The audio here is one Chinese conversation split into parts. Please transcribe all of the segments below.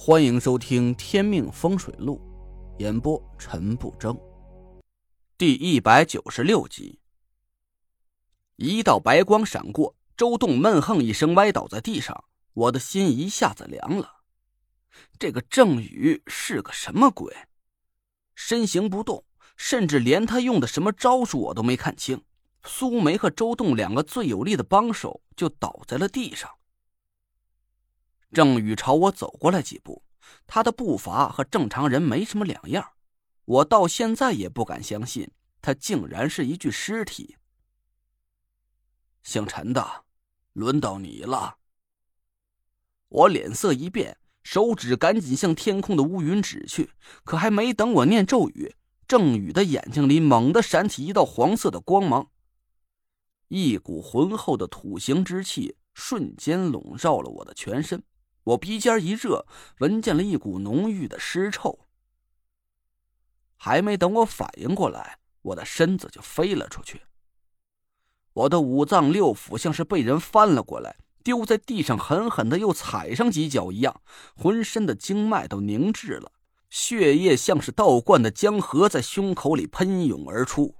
欢迎收听《天命风水录》，演播陈不争，第一百九十六集。一道白光闪过，周栋闷哼一声，歪倒在地上。我的心一下子凉了。这个郑宇是个什么鬼？身形不动，甚至连他用的什么招数我都没看清。苏梅和周栋两个最有力的帮手就倒在了地上。郑宇朝我走过来几步，他的步伐和正常人没什么两样。我到现在也不敢相信，他竟然是一具尸体。姓陈的，轮到你了。我脸色一变，手指赶紧向天空的乌云指去。可还没等我念咒语，郑宇的眼睛里猛地闪起一道黄色的光芒，一股浑厚的土行之气瞬间笼罩了我的全身。我鼻尖一热，闻见了一股浓郁的尸臭。还没等我反应过来，我的身子就飞了出去。我的五脏六腑像是被人翻了过来，丢在地上，狠狠的又踩上几脚一样，浑身的经脉都凝滞了，血液像是倒灌的江河，在胸口里喷涌而出。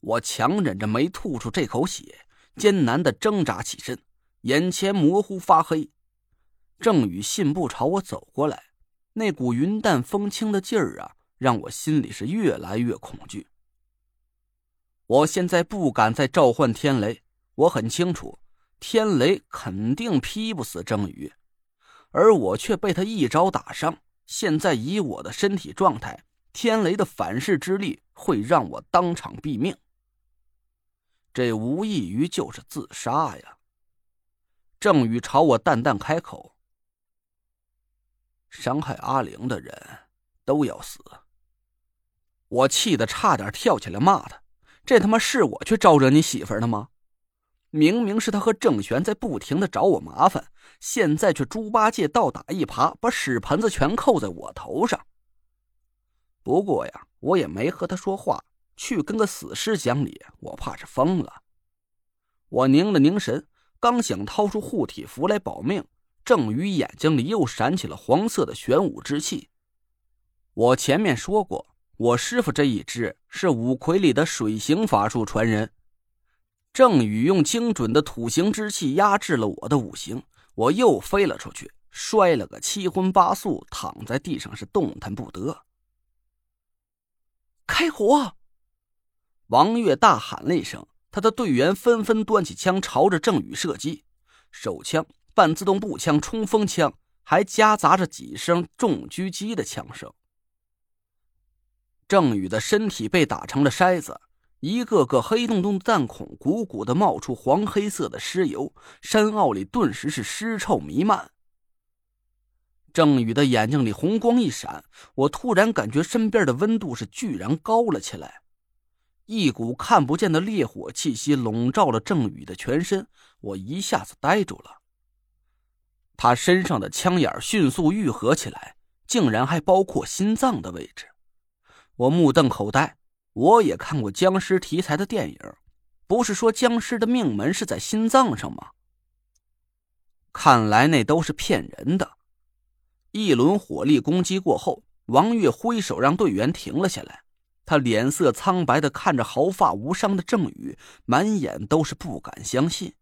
我强忍着没吐出这口血，艰难的挣扎起身，眼前模糊发黑。郑宇信步朝我走过来，那股云淡风轻的劲儿啊，让我心里是越来越恐惧。我现在不敢再召唤天雷，我很清楚，天雷肯定劈不死郑宇，而我却被他一招打伤。现在以我的身体状态，天雷的反噬之力会让我当场毙命。这无异于就是自杀呀！郑宇朝我淡淡开口。伤害阿玲的人都要死！我气得差点跳起来骂他：“这他妈是我去招惹你媳妇儿的吗？明明是他和郑玄在不停的找我麻烦，现在却猪八戒倒打一耙，把屎盆子全扣在我头上。不过呀，我也没和他说话，去跟个死尸讲理，我怕是疯了。我凝了凝神，刚想掏出护体符来保命。”郑宇眼睛里又闪起了黄色的玄武之气。我前面说过，我师傅这一支是五魁里的水行法术传人。郑宇用精准的土行之气压制了我的五行，我又飞了出去，摔了个七荤八素，躺在地上是动弹不得。开火！王月大喊了一声，他的队员纷纷端起枪朝着郑宇射击，手枪。半自动步枪、冲锋枪，还夹杂着几声重狙击的枪声。郑宇的身体被打成了筛子，一个个黑洞洞的弹孔鼓鼓的冒出黄黑色的尸油，山坳里顿时是尸臭弥漫。郑宇的眼睛里红光一闪，我突然感觉身边的温度是居然高了起来，一股看不见的烈火气息笼罩了郑宇的全身，我一下子呆住了。他身上的枪眼迅速愈合起来，竟然还包括心脏的位置。我目瞪口呆。我也看过僵尸题材的电影，不是说僵尸的命门是在心脏上吗？看来那都是骗人的。一轮火力攻击过后，王月挥手让队员停了下来。他脸色苍白的看着毫发无伤的郑宇，满眼都是不敢相信。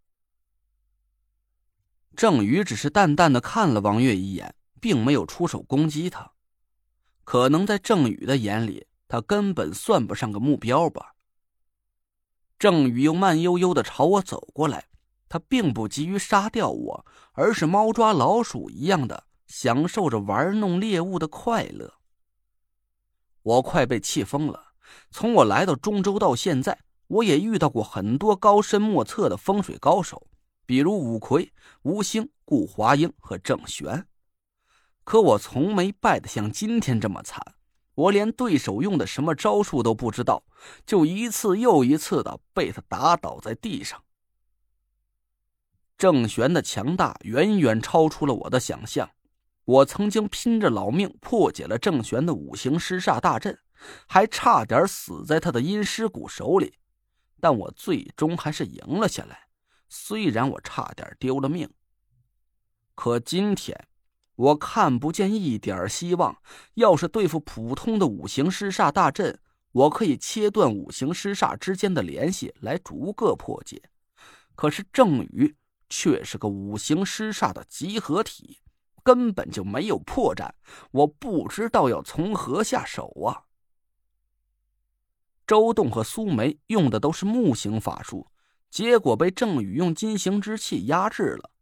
郑宇只是淡淡的看了王月一眼，并没有出手攻击他。可能在郑宇的眼里，他根本算不上个目标吧。郑宇又慢悠悠的朝我走过来，他并不急于杀掉我，而是猫抓老鼠一样的享受着玩弄猎物的快乐。我快被气疯了。从我来到中州到现在，我也遇到过很多高深莫测的风水高手。比如五魁、吴兴、顾华英和郑玄，可我从没败得像今天这么惨。我连对手用的什么招数都不知道，就一次又一次的被他打倒在地上。郑玄的强大远远超出了我的想象。我曾经拼着老命破解了郑玄的五行尸煞大阵，还差点死在他的阴尸骨手里，但我最终还是赢了下来。虽然我差点丢了命，可今天我看不见一点希望。要是对付普通的五行尸煞大阵，我可以切断五行尸煞之间的联系，来逐个破解。可是郑宇却是个五行尸煞的集合体，根本就没有破绽。我不知道要从何下手啊！周栋和苏梅用的都是木型法术，结果被郑宇用金行之气压制了。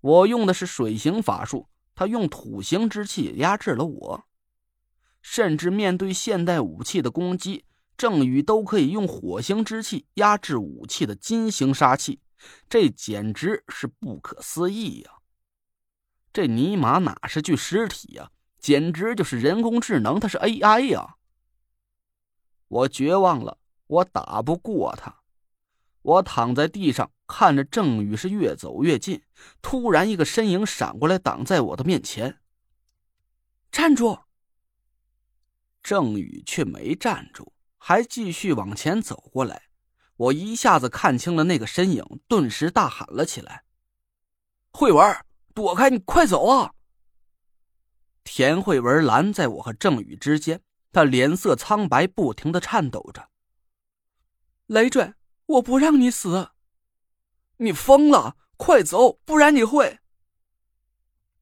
我用的是水行法术，他用土行之气压制了我。甚至面对现代武器的攻击，郑宇都可以用火星之气压制武器的金型杀气，这简直是不可思议呀！这尼玛哪是具尸体呀，简直就是人工智能，它是 AI 呀！我绝望了，我打不过他。我躺在地上，看着郑宇是越走越近，突然一个身影闪过来，挡在我的面前。站住！郑宇却没站住，还继续往前走过来。我一下子看清了那个身影，顿时大喊了起来：“慧文，躲开！你快走啊！”田慧文拦在我和郑宇之间，她脸色苍白，不停的颤抖着。雷震，我不让你死！你疯了！快走，不然你会……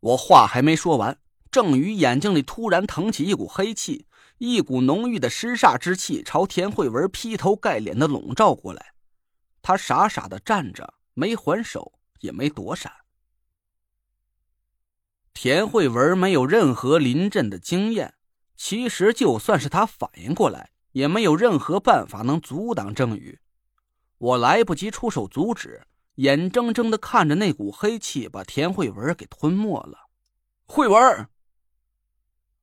我话还没说完，郑宇眼睛里突然腾起一股黑气。一股浓郁的尸煞之气朝田慧文劈头盖脸的笼罩过来，他傻傻的站着，没还手，也没躲闪。田慧文没有任何临阵的经验，其实就算是他反应过来，也没有任何办法能阻挡郑宇。我来不及出手阻止，眼睁睁的看着那股黑气把田慧文给吞没了。慧文，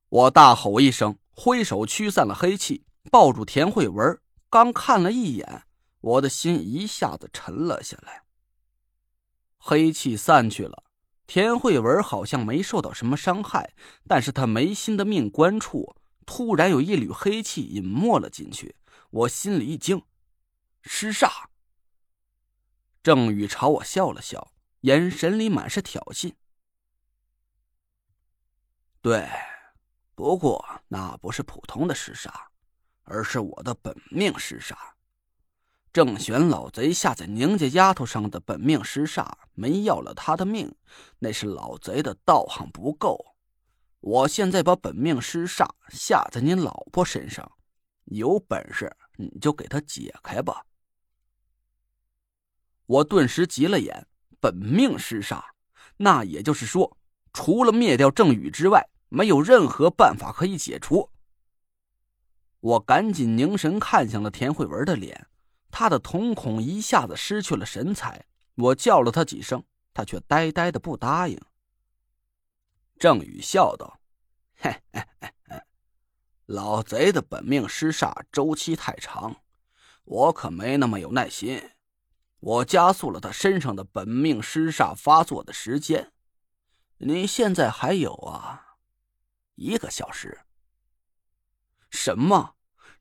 我大吼一声。挥手驱散了黑气，抱住田慧文。刚看了一眼，我的心一下子沉了下来。黑气散去了，田慧文好像没受到什么伤害，但是他眉心的命关处突然有一缕黑气隐没了进去。我心里一惊，尸煞。郑宇朝我笑了笑，眼神里满是挑衅。对。不过那不是普通的尸煞，而是我的本命尸煞。郑玄老贼下在宁家丫头上的本命尸煞，没要了他的命，那是老贼的道行不够。我现在把本命尸煞下在你老婆身上，有本事你就给他解开吧。我顿时急了眼，本命尸煞，那也就是说，除了灭掉郑宇之外。没有任何办法可以解除。我赶紧凝神看向了田慧文的脸，她的瞳孔一下子失去了神采。我叫了她几声，她却呆呆的不答应。郑宇笑道：“嘿嘿嘿嘿，老贼的本命尸煞周期太长，我可没那么有耐心。我加速了他身上的本命尸煞发作的时间。你现在还有啊？”一个小时。什么？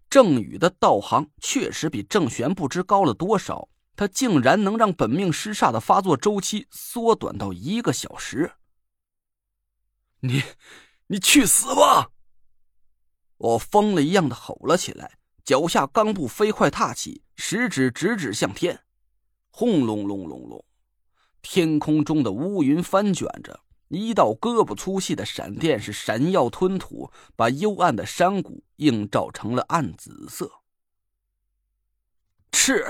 郑宇的道行确实比郑玄不知高了多少？他竟然能让本命尸煞的发作周期缩短到一个小时！你，你去死吧！我疯了一样的吼了起来，脚下钢步飞快踏起，食指直指向天，轰隆隆隆隆，天空中的乌云翻卷着。一道胳膊粗细的闪电是闪耀吞吐，把幽暗的山谷映照成了暗紫色。赤，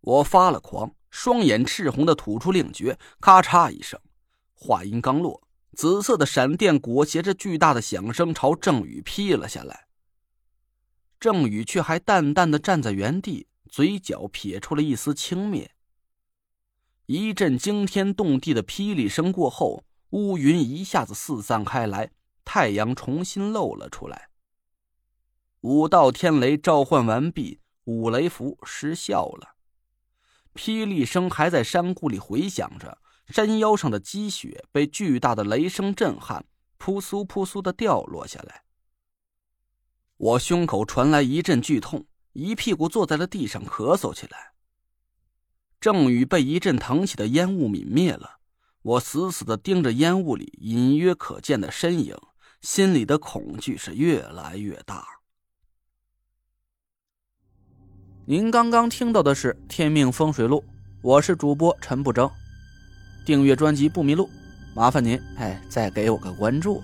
我发了狂，双眼赤红的吐出令诀，咔嚓一声，话音刚落，紫色的闪电裹挟着巨大的响声朝郑宇劈了下来。郑宇却还淡淡的站在原地，嘴角撇出了一丝轻蔑。一阵惊天动地的霹雳声过后，乌云一下子四散开来，太阳重新露了出来。五道天雷召唤完毕，五雷符失效了。霹雳声还在山谷里回响着，山腰上的积雪被巨大的雷声震撼，扑簌扑簌的掉落下来。我胸口传来一阵剧痛，一屁股坐在了地上，咳嗽起来。郑宇被一阵腾起的烟雾泯灭了，我死死的盯着烟雾里隐约可见的身影，心里的恐惧是越来越大。您刚刚听到的是《天命风水录》，我是主播陈不争。订阅专辑不迷路，麻烦您哎，再给我个关注。